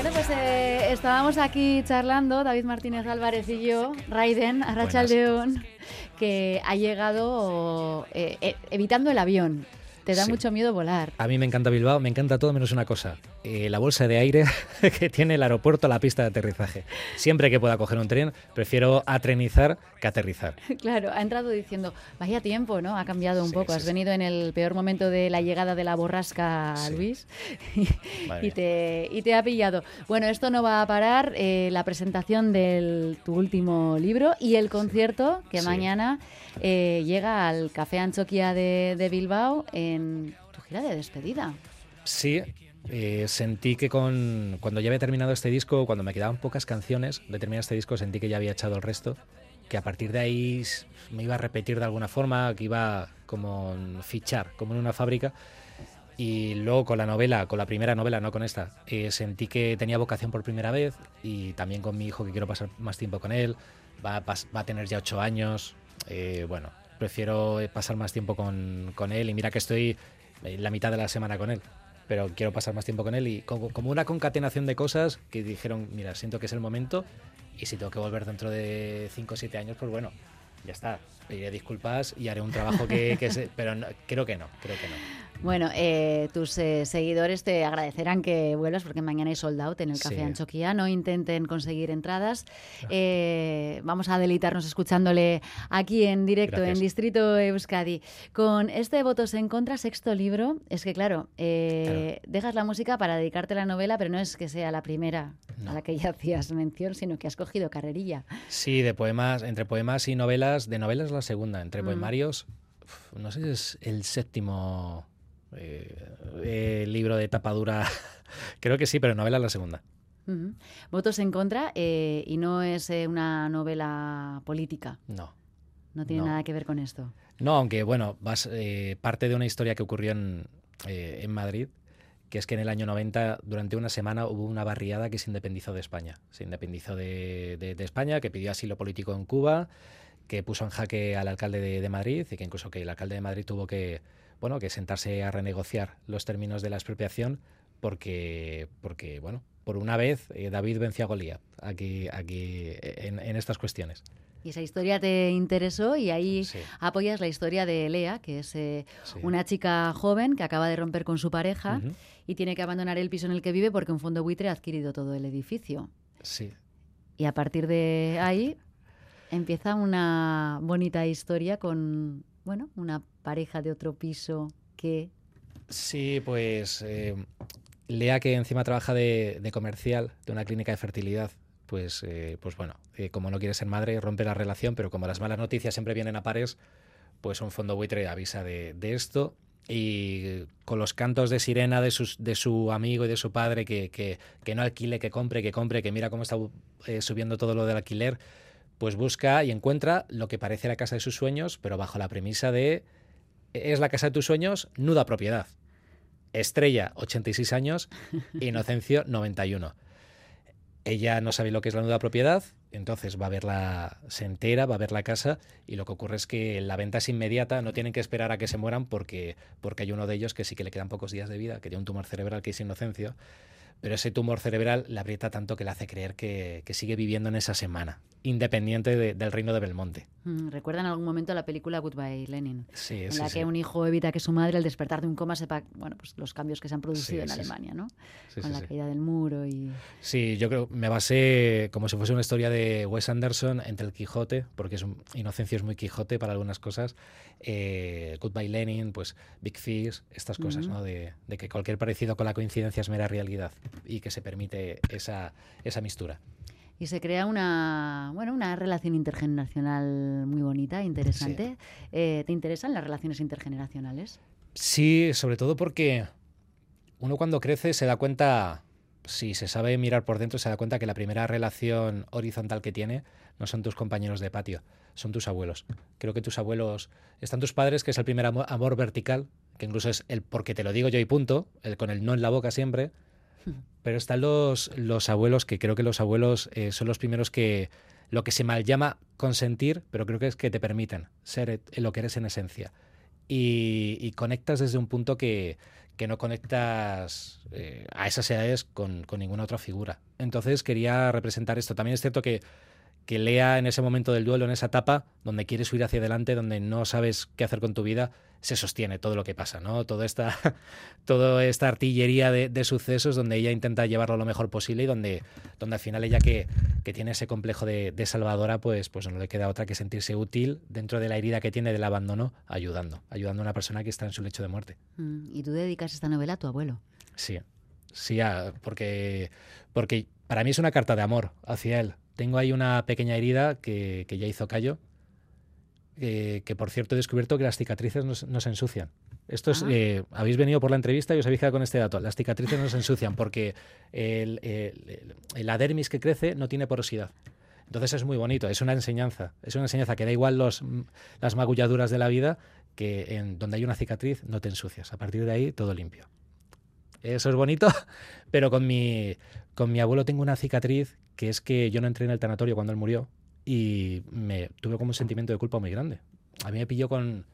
Bueno, pues eh, estábamos aquí charlando, David Martínez Álvarez y yo, Raiden, Arrachaldeón, que ha llegado eh, eh, evitando el avión. Te da Sí. mucho miedo volar. A mí me encanta Bilbao, me encanta todo menos una cosa, eh, la bolsa de aire que tiene el aeropuerto a la pista de aterrizaje. Siempre que pueda coger un tren, prefiero atrenizar que aterrizar. Claro, ha entrado diciendo, vaya tiempo, ¿no? Ha cambiado un Sí, poco. sí, Has sí. venido en el peor momento de la llegada de la borrasca. Luis, y, te, y te ha pillado. Bueno, esto no va a parar. eh, la presentación de tu último libro y el concierto que mañana eh, llega al Café Anchoquia de, de Bilbao en tu gira de despedida. Sí, eh, sentí que con, cuando ya había terminado este disco, cuando me quedaban pocas canciones de terminar este disco, sentí que ya había echado el resto, que a partir de ahí me iba a repetir de alguna forma, que iba como fichar, como en una fábrica. Y luego con la novela, con la primera novela, no con esta, eh, sentí que tenía vocación por primera vez y también con mi hijo que quiero pasar más tiempo con él. Va a, pas- va a tener ya ocho años. eh, bueno, prefiero eh, pasar más tiempo con, con él y mira que estoy eh, la mitad de la semana con él. Pero quiero pasar más tiempo con él y como, como una concatenación de cosas que dijeron, mira, siento que es el momento y si tengo que volver dentro de cinco o siete años, pues bueno, ya está. Pediré disculpas y haré un trabajo que, que se- pero no- creo que no, creo que no. Bueno, eh, tus eh, seguidores te agradecerán que vuelvas porque mañana hay sold out en el Café Sí. Anchoquia. No intenten conseguir entradas. Eh, vamos a deleitarnos escuchándole aquí en directo Gracias. en Distrito Euskadi. Con este Votos en Contra, sexto libro, es que claro, eh, dejas la música para dedicarte a la novela, pero no es que sea la primera No. a la que ya hacías mención, sino que has cogido carrerilla. Sí, de poemas, entre poemas y novelas, de novelas la segunda, entre Mm. poemarios, uf, no sé si es el séptimo eh, eh, libro de tapadura, creo que sí, pero novela la segunda. Votos en Contra eh, y no es eh, una novela política. No. No tiene No. nada que ver con esto. No, aunque bueno, vas, eh, parte de una historia que ocurrió en, en Madrid, que es que en el año 90, durante una semana, hubo una barriada que se independizó de España. Se independizó de, de- de España, que pidió asilo político en Cuba, que puso en jaque al alcalde de, de Madrid y que incluso que el alcalde de Madrid tuvo que, bueno, que sentarse a renegociar los términos de la expropiación porque, porque bueno, por una vez eh, David venció a Goliat aquí, aquí en, en estas cuestiones. Y esa historia te interesó y ahí Sí, apoyas la historia de Lea, que es eh, sí. una chica joven que acaba de romper con su pareja Ujú. y tiene que abandonar el piso en el que vive porque un fondo buitre ha adquirido todo el edificio. Sí, Y a partir de ahí empieza una bonita historia con, bueno, una pareja de otro piso que... Sí, pues eh, Lea que encima trabaja de, de comercial de una clínica de fertilidad, pues, eh, pues bueno, eh, como no quiere ser madre, rompe la relación, pero como las malas noticias siempre vienen a pares, pues un fondo buitre avisa de, esto. Y con los cantos de sirena de, sus, de su amigo y de su padre que, que, que no alquile, que compre, que compre, que mira cómo está eh, subiendo todo lo del alquiler, pues busca y encuentra lo que parece la casa de sus sueños, pero bajo la premisa de es la casa de tus sueños, nuda propiedad. Estrella, 86 años, Inocencio, 91. Ella no sabe lo que es la nuda propiedad, entonces va a ver la, se entera, va a ver la casa y lo que ocurre es que la venta es inmediata, no tienen que esperar a que se mueran porque, porque hay uno de ellos que sí que le quedan pocos días de vida, que tiene un tumor cerebral que es Inocencio, pero ese tumor cerebral le aprieta tanto que le hace creer que, que sigue viviendo en esa semana, independiente de- del reino de Belmonte. mm, ¿Recuerdan en algún momento la película Goodbye Lenin? Sí, en sí, la sí. que un hijo evita que su madre al despertar de un coma sepa bueno, pues los cambios que se han producido en. Alemania, ¿no? Sí, Con la caída del muro y... Sí, yo creo me basé como si fuese una historia de Wes Anderson entre el Quijote, porque es un, Inocencio es muy Quijote para algunas cosas, eh, Goodbye Lenin, pues Big Fish, estas cosas, Ujú. ¿no? De, de que cualquier parecido con la coincidencia es mera realidad y que se permite esa, esa mistura. Y se crea una, bueno, una relación intergeneracional muy bonita, interesante. Eh, ¿Te interesan las relaciones intergeneracionales? Sí, sobre todo porque uno cuando crece se da cuenta, si se sabe mirar por dentro, se da cuenta que la primera relación horizontal que tiene no son tus compañeros de patio, son tus abuelos. Creo que tus abuelos, están tus padres, que es el primer amor, amor vertical, que incluso es el porque te lo digo yo y punto, el con el no en la boca siempre. Pero están los, los abuelos, que creo que los abuelos eh, son los primeros que lo que se mal llama consentir, pero creo que es que te permiten ser lo que eres en esencia. Y, y conectas desde un punto que, que no conectas eh, a esas edades con, con, ninguna otra figura. Entonces quería representar esto. También es cierto que que lea en ese momento del duelo, en esa etapa, donde quieres ir hacia adelante, donde no sabes qué hacer con tu vida, se sostiene todo lo que pasa, ¿no? Toda esta, toda esta artillería de, sucesos donde ella intenta llevarlo lo mejor posible y donde, donde al final ella que, que tiene ese complejo de, salvadora, pues, pues no le queda otra que sentirse útil dentro de la herida que tiene del abandono, ayudando, ayudando a una persona que está en su lecho de muerte. Mm, ¿Y tú dedicas esta novela a tu abuelo? Sí, sí, porque, porque para mí es una carta de amor hacia él. Tengo ahí una pequeña herida que, ya hizo callo, que por cierto he descubierto que las cicatrices no, se ensucian. Esto es, ah. eh, habéis venido por la entrevista y os habéis quedado con este dato. Las cicatrices no se ensucian porque el, el, adermis que crece no tiene porosidad. Entonces es muy bonito, es una enseñanza. Es una enseñanza que da igual los, las magulladuras de la vida, que en donde hay una cicatriz no te ensucias. A partir de ahí todo limpio. Eso es bonito, pero con mi, con mi abuelo tengo una cicatriz que es que yo no entré en el tanatorio cuando él murió y me tuve como un sentimiento de culpa muy grande. A mí me pilló con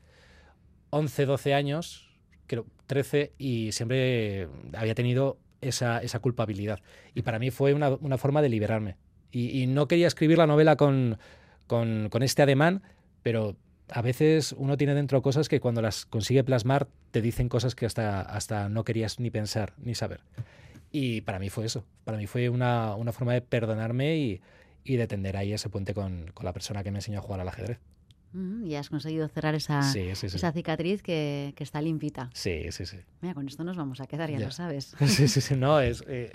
11, 12 años, creo 13, y siempre había tenido esa, esa culpabilidad. Y para mí fue una, una forma de liberarme. Y, no quería escribir la novela con, con, con este ademán, pero a veces uno tiene dentro cosas que cuando las consigue plasmar te dicen cosas que hasta, hasta no querías ni pensar ni saber. Y para mí fue eso. Para mí fue una, forma de perdonarme y, de tender ahí ese puente con, la persona que me enseñó a jugar al ajedrez. y has conseguido cerrar esa, esa cicatriz que, está limpita. Sí, sí, sí. Mira, con esto nos vamos a quedar, ya, lo sabes. Sí, sí, sí. No, es eh,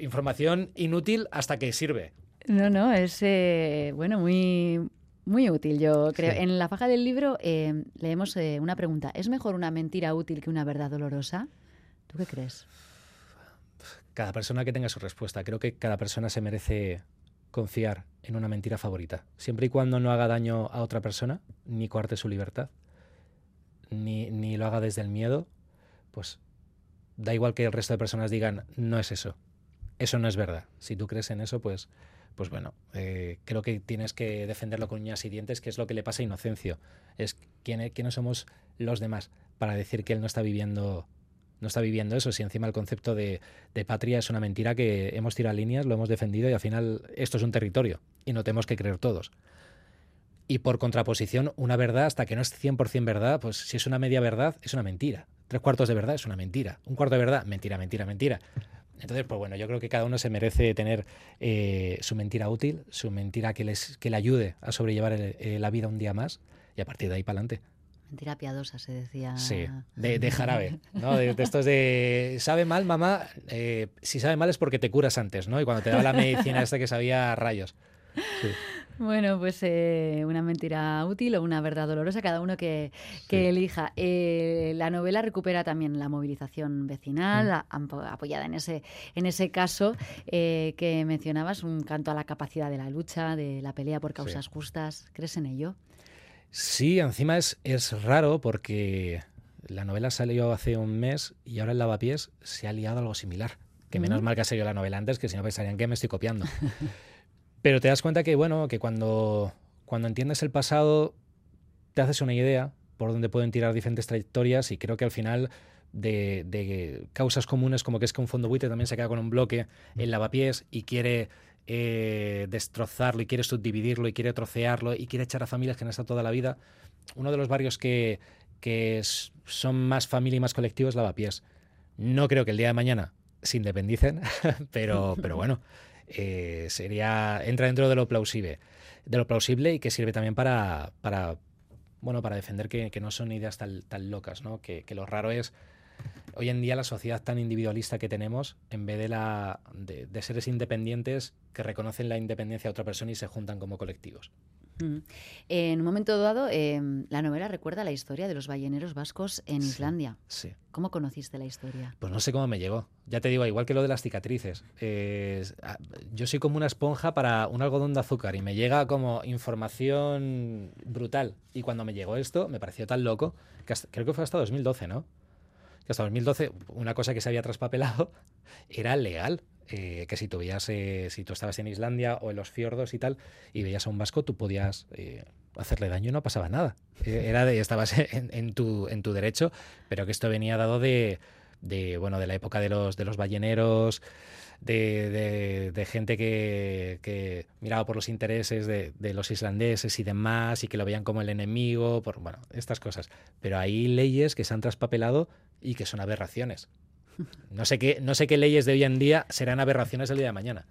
información inútil hasta que sirve. No, no, es eh, bueno, muy, muy útil, yo creo. En la faja del libro eh, leemos una pregunta. ¿Es mejor una mentira útil que una verdad dolorosa? ¿Tú qué crees? Cada persona que tenga su respuesta. Creo que cada persona se merece confiar en una mentira favorita. Siempre y cuando no haga daño a otra persona, ni coarte su libertad, ni, ni lo haga desde el miedo, pues da igual que el resto de personas digan, no es eso. Eso no es verdad. Si tú crees en eso, pues, pues bueno, eh, creo que tienes que defenderlo con uñas y dientes, que es lo que le pasa a Inocencio. Es quién, quiénes somos los demás para decir que él no está viviendo no está viviendo eso, si encima el concepto de, patria es una mentira que hemos tirado líneas, lo hemos defendido y al final esto es un territorio y no tenemos que creer todos. Y por contraposición, una verdad, hasta que no es 100% verdad, pues si es una media verdad, es una mentira. Tres cuartos de verdad es una mentira. Un cuarto de verdad, mentira, mentira, mentira. Entonces, pues bueno, yo creo que cada uno se merece tener eh, su mentira útil, su mentira que, les, que le ayude a sobrellevar eh, la vida un día más y a partir de ahí para adelante. Mentira piadosa, se decía. Sí, de, jarabe, ¿no? De, estos de, sabe mal, mamá, eh, si sabe mal es porque te curas antes, ¿no? Y cuando te da la medicina esta que sabía rayos. Bueno, pues eh, una mentira útil o una verdad dolorosa, cada uno que, elija. Eh, la novela recupera también la movilización vecinal, mm. apoyada en ese, en ese caso que mencionabas, un canto a la capacidad de la lucha, de la pelea por causas justas. ¿Crees en ello? Sí, encima es, es raro porque la novela salió hace un mes y ahora el Lavapiés se ha liado algo similar. Que menos mal que ha salido la novela antes, que si no pensarían que me estoy copiando. Pero te das cuenta que, bueno, que cuando, cuando entiendes el pasado, te haces una idea por dónde pueden tirar diferentes trayectorias y creo que al final de, de, causas comunes como que es que un fondo buitre también se queda con un bloque en lavapiés y quiere eh, destrozarlo y quiere subdividirlo y quiere trocearlo y quiere echar a familias que han estado toda la vida. Uno de los barrios que, que son más familia y más colectivo es Lavapiés. No creo que el día de mañana se independicen, pero, pero bueno, eh, sería entra dentro de lo plausible, de plausible y que sirve también para, para bueno, para defender que, no son ideas tan, tan locas, ¿no? Que, lo raro es hoy en día la sociedad tan individualista que tenemos, en vez de, la, de, seres independientes que reconocen la independencia de otra persona y se juntan como colectivos. En un momento dado, em, la novela recuerda la historia de los balleneros vascos en Islandia. Sí. ¿Cómo conociste la historia? Pues no sé cómo me llegó. Ya te digo, igual que lo de las cicatrices. yo soy como una esponja para un algodón de azúcar y me llega como información brutal. Y cuando me llegó esto, me pareció tan loco que creo que fue hasta 2012, ¿no? Que hasta 2012 una cosa que se había traspapelado era legal. Eh, que si tú veías, eh, si tú estabas en Islandia o en los fiordos y tal, y veías a un vasco, tú podías eh, hacerle daño no pasaba nada. Era de, estabas en, tu, en tu derecho, pero que esto venía dado de, de, bueno, de la época de los, de los balleneros, de, de, gente que, que, miraba por los intereses de, de, los islandeses y demás y que lo veían como el enemigo, por bueno, estas cosas. Pero hay leyes que se han traspapelado y que son aberraciones. No sé qué, no sé qué leyes de hoy en día serán aberraciones el día de mañana.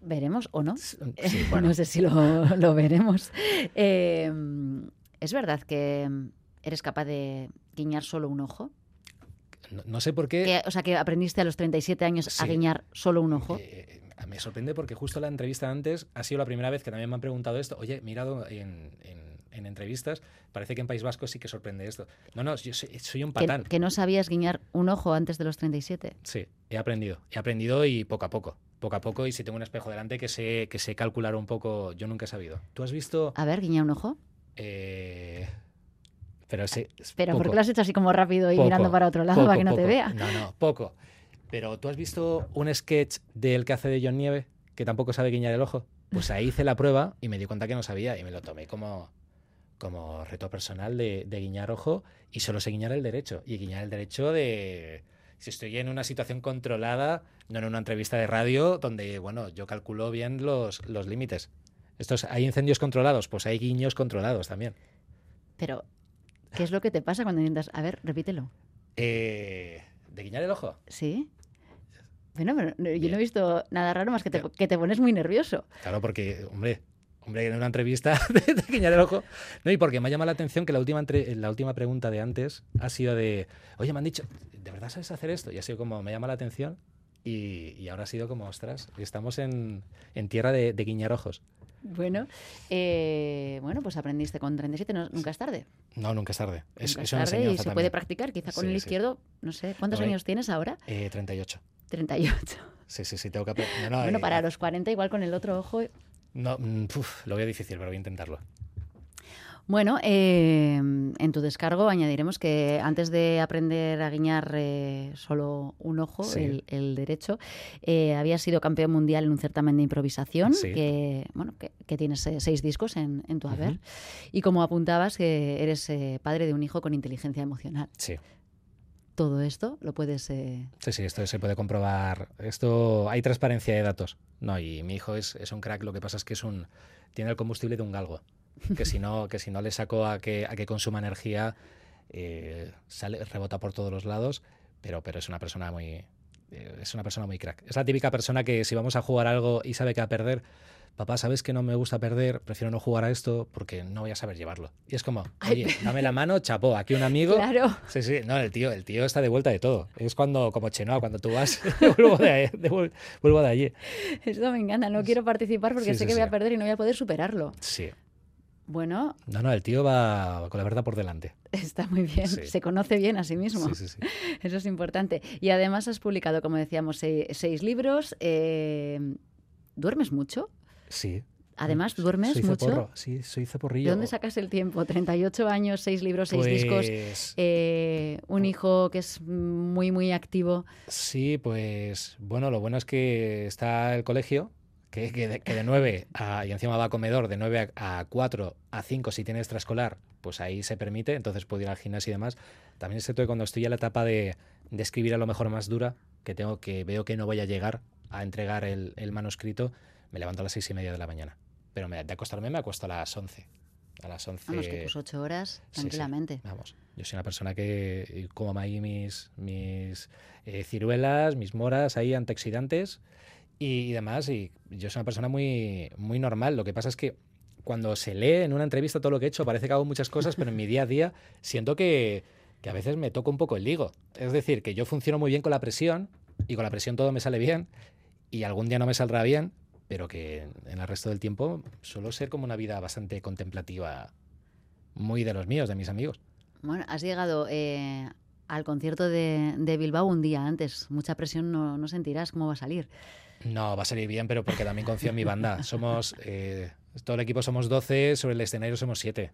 Veremos o no. no sé si lo, veremos. Em, ¿Es verdad que eres capaz de guiñar solo un ojo? No, sé por qué. o sea, que aprendiste a los 37 años a guiñar solo un ojo. Eh, me sorprende porque justo la entrevista antes ha sido la primera vez que también me han preguntado esto. Oye, mirado en, entrevistas, parece que en País Vasco sí que sorprende esto. No, no, yo soy, un patán. ¿Que, no sabías guiñar un ojo antes de los 37? Sí, he aprendido. He aprendido y poco a poco. Poco a poco, y si tengo un espejo delante que sé, que sé calcular un poco, yo nunca he sabido. ¿Tú has visto...? A ver, guiñar un ojo. Eh... Pero sí. Pero, ¿por qué lo has hecho así como rápido y mirando para otro lado para que no te vea? No, no, poco. Pero ¿tú has visto un sketch del que hace de John Nieve, que tampoco sabe guiñar el ojo? Pues ahí hice la prueba y me di cuenta que no sabía y me lo tomé como, como reto personal de, guiñar ojo y solo sé guiñar el derecho. Y guiñar el derecho de si estoy en una situación controlada, no en una entrevista de radio donde, bueno, yo calculo bien los, los límites. Estos, ¿Hay incendios controlados? Pues hay guiños controlados también. Pero ¿Qué es lo que te pasa cuando intentas? A ver, repítelo. Eh, ¿De guiñar el ojo? Sí. Bueno, pero yo no he visto nada raro más que te, que te pones muy nervioso. Claro, porque, hombre, hombre, en una entrevista de, guiñar el ojo. No, y porque me ha llamado la atención que la última, la última pregunta de antes ha sido de, oye, me han dicho, ¿de verdad sabes hacer esto? Y ha sido como, me llama la atención. Y, ahora ha sido como, ostras, estamos en, tierra de, de guiñar ojos. Bueno, eh, bueno, pues aprendiste con 37, nunca es tarde. No, nunca es tarde. Es, es tarde y se puede practicar, quizá con el izquierdo, no sé, ¿cuántos años tienes ahora? Eh, 38. 38. Sí, sí, sí, tengo que bueno, para eh, los 40 igual con el otro ojo. No, mm, lo veo difícil, pero voy a intentarlo. Bueno, eh, en tu descargo añadiremos que antes de aprender a guiñar eh, solo un ojo, el, derecho, eh, habías sido campeón mundial en un certamen de improvisación que, bueno, que, tienes seis discos en, tu haber. Y como apuntabas, que eres padre de un hijo con inteligencia emocional. Sí todo esto lo puedes... Sí, sí, esto se puede comprobar. Esto hay transparencia de datos. No, y mi hijo es, es, un crack, lo que pasa es que es un tiene el combustible de un galgo que si no, que si no le saco a que, a que consuma energía, eh, sale, rebota por todos los lados, pero, pero es una persona muy. Eh, es una persona muy crack. Es la típica persona que si vamos a jugar algo y sabe que va a perder, papá, ¿sabes que no me gusta perder? Prefiero no jugar a esto porque no voy a saber llevarlo. Y es como, oye, dame la mano, chapó, aquí un amigo. Claro. Sí, sí, no, el tío, el tío está de vuelta de todo. Es cuando, como Chenoa, cuando tú vas, vuelvo, de, vuelvo de allí. Eso me encanta, no quiero participar porque sé que voy a perder y no voy a poder superarlo. Sí. Bueno. No, no, el tío va con la verdad por delante. Está muy bien, se conoce bien a sí mismo. Sí, sí, sí. Eso es importante. Y además has publicado, como decíamos, seis, libros. Eh, ¿Duermes mucho? Sí. Además, ¿duermes mucho? Sí, soy ceporrillo. ¿De dónde sacas el tiempo? 38 años, seis libros, seis discos, pues eh, un hijo que es muy, muy activo. Sí, pues bueno, lo bueno es que está el colegio, que, de, 9 a, y encima va a comedor, de 9 a, 4 a 5 si tiene extraescolar, pues ahí se permite, entonces puedo ir al gimnasio y demás. También es cierto que cuando estoy en la etapa de, escribir a lo mejor más dura, que tengo que veo que no voy a llegar a entregar el, manuscrito, me levanto a las 6 y media de la mañana. Pero me, de acostarme me acuesto a las 11. A las 11. Vamos, que pues 8 horas, tranquilamente. Vamos, yo soy una persona que como ahí mis, mis eh, ciruelas, mis moras ahí antioxidantes y, demás. Y yo soy una persona muy, muy normal. Lo que pasa es que cuando se lee en una entrevista todo lo que he hecho, parece que hago muchas cosas, pero en mi día a día siento que, que a veces me toca un poco el ligo. Es decir, que yo funciono muy bien con la presión y con la presión todo me sale bien y algún día no me saldrá bien, pero que en el resto del tiempo suelo ser como una vida bastante contemplativa, muy de los míos, de mis amigos. Bueno, has llegado eh, al concierto de, de, Bilbao un día antes. Mucha presión no, no sentirás cómo va a salir. No, va a salir bien, pero porque también confío en mi banda. Somos, eh, todo el equipo somos 12, sobre el escenario somos 7.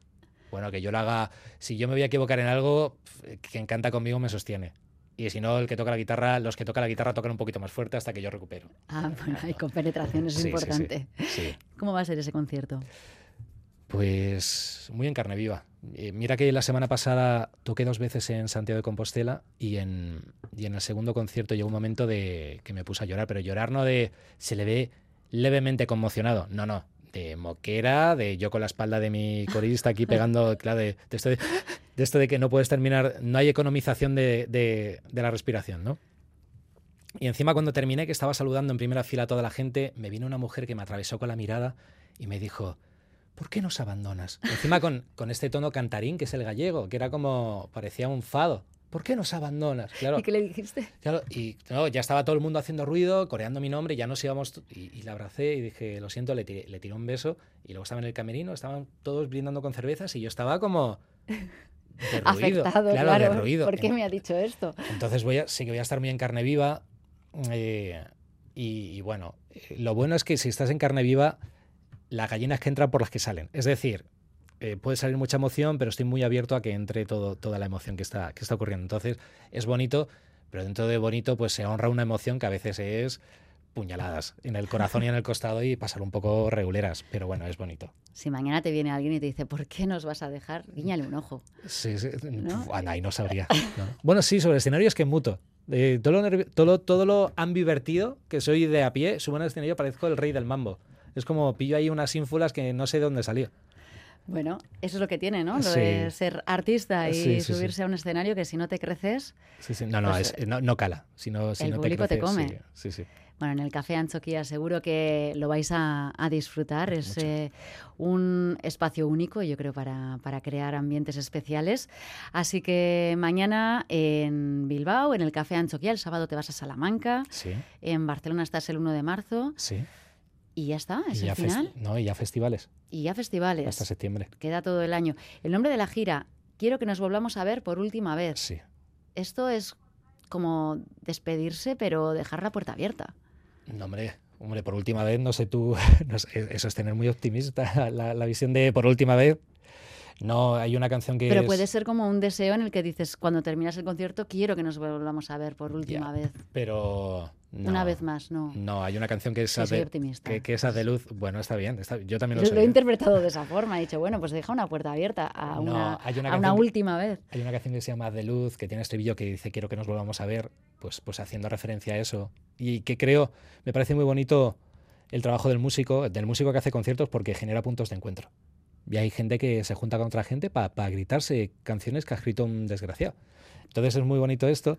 Bueno, que yo lo haga, si yo me voy a equivocar en algo, quien canta conmigo me sostiene. Y si no, el que toca la guitarra, los que tocan la guitarra tocan un poquito más fuerte hasta que yo recupero. Ah, bueno, hay con penetración, es importante. ¿Cómo va a ser ese concierto? Pues muy en carne viva. Eh, mira que la semana pasada toqué dos veces en Santiago de Compostela y en, y en el segundo concierto llegó un momento de que me puse a llorar, pero llorar no de se le ve levemente conmocionado, no, no, de moquera, de yo con la espalda de mi corista aquí pegando, claro, de, esto de, esto de que no puedes terminar, no hay economización de, de, de la respiración, ¿no? Y encima cuando terminé, que estaba saludando en primera fila a toda la gente, me vino una mujer que me atravesó con la mirada y me dijo, ¿por qué nos abandonas? Encima con, con, este tono cantarín, que es el gallego, que era como, parecía un fado. ¿Por qué nos abandonas? Claro, ¿Y qué le dijiste? Claro, y ya estaba todo el mundo haciendo ruido, coreando mi nombre, ya nos íbamos. Y, y la abracé y dije, lo siento, le tiré, le tiré un beso. Y luego estaba en el camerino, estaban todos brindando con cervezas y yo estaba como. Derruido, Afectado, claro, claro. Derruido. ¿Por qué me ha dicho esto? Entonces voy a, sí que voy a estar muy en carne viva. Eh, y, y, bueno, eh, lo bueno es que si estás en carne viva, las gallinas que entran por las que salen. Es decir, eh, puede salir mucha emoción, pero estoy muy abierto a que entre todo, toda la emoción que está, que está ocurriendo. Entonces, es bonito, pero dentro de bonito, pues se honra una emoción que a veces es puñaladas en el corazón y en el costado y pasar un poco reguleras, pero bueno, es bonito. Si mañana te viene alguien y te dice, ¿por qué nos vas a dejar? Guiñale un ojo. Sí, sí. ¿No? ahí no sabría. Bueno, sí, sobre el escenario es que muto. Eh, todo, lo todo, todo lo ambivertido que soy de a pie, subo el escenario parezco el rey del mambo. Es como pillo ahí unas ínfulas que no sé de dónde salió. Bueno, eso es lo que tiene, ¿no? Lo de ser artista y subirse a un escenario que si no te creces. Sí, sí. No, no, pues, no, cala. Si no, si el no público te, te come. Sí, sí. Bueno, en el Café Anchoquia seguro que lo vais a, disfrutar. Es eh, un espacio único, yo creo, para, para, crear ambientes especiales. Así que mañana en Bilbao, en el Café Anchoquia, el sábado te vas a Salamanca. Sí. En Barcelona estás el 1 de marzo. Sí. Y ya está, es el final. No, y ya festivales. Y ya festivales. Hasta septiembre. Queda todo el año. El nombre de la gira, quiero que nos volvamos a ver por última vez. Sí. Esto es como despedirse, pero dejar la puerta abierta. No, hombre, hombre, por última vez, no sé tú, eso es tener muy optimista la, la visión de por última vez. No, hay una canción que. Pero puede ser como un deseo en el que dices, cuando terminas el concierto, quiero que nos volvamos a ver por última vez. Pero una vez más, no. No, hay una canción que es, de, que, que, es de luz. Bueno, está bien. yo también lo, lo he ¿eh? interpretado de esa forma. He dicho, bueno, pues deja una puerta abierta a una, a una última vez. Hay una canción que se llama De Luz, que tiene estribillo que dice quiero que nos volvamos a ver, pues, pues haciendo referencia a eso. Y que creo, me parece muy bonito el trabajo del músico, del músico que hace conciertos porque genera puntos de encuentro. Y hay gente que se junta con otra gente para gritarse canciones que ha escrito un desgraciado. Entonces es muy bonito esto.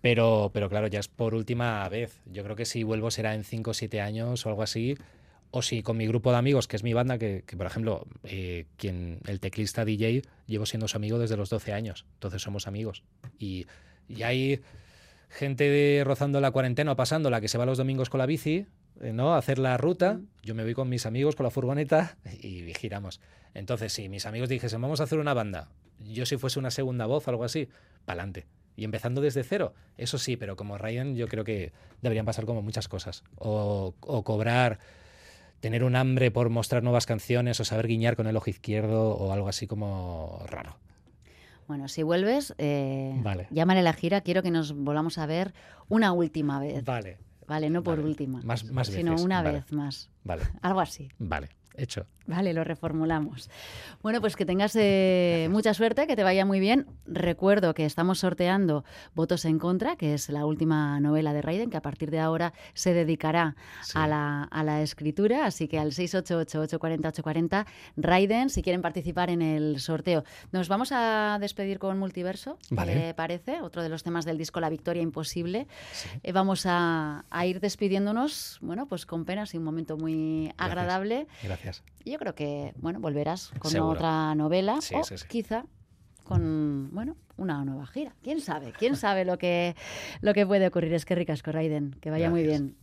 Pero, pero claro, ya es por última vez. Yo creo que si vuelvo será en 5 o 7 años o algo así. O si con mi grupo de amigos, que es mi banda, que, por ejemplo, eh, quien el teclista DJ, llevo siendo su amigo desde los 12 años. Entonces somos amigos. Y, y hay gente de, rozando la cuarentena o pasándola que se va los domingos con la bici, ¿no? A hacer la ruta. Yo me voy con mis amigos con la furgoneta y giramos. Entonces, si mis amigos dijesen, vamos a hacer una banda, yo si fuese una segunda voz o algo así, pa'lante y empezando desde cero. Eso sí, pero como Ryan yo creo que deberían pasar como muchas cosas. O, cobrar, tener un hambre por mostrar nuevas canciones o saber guiñar con el ojo izquierdo o algo así como raro. Bueno, si vuelves, eh, llámale a la gira. Quiero que nos volvamos a ver una última vez. Vale. Vale, no por última. Más, más sino una vez más. Vale. Algo así. Vale hecho. Vale, lo reformulamos. Bueno, pues que tengas eh, mucha suerte, que te vaya muy bien. Recuerdo que estamos sorteando Votos en Contra, que es la última novela de Raiden, que a partir de ahora se dedicará a, la, a, la, escritura. Así que al 688-840-840, Raiden, si quieren participar en el sorteo. Nos vamos a despedir con Multiverso, vale. parece, otro de los temas del disco La Victoria Imposible. Eh, vamos a, a, ir despidiéndonos, bueno, pues con penas y un momento muy agradable. Gracias. Yo creo que, bueno, volverás con otra novela o quizá con, bueno, una nueva gira. ¿Quién sabe? ¿Quién sabe lo que, lo que puede ocurrir? Es que ricas, Raiden. Que vaya muy bien.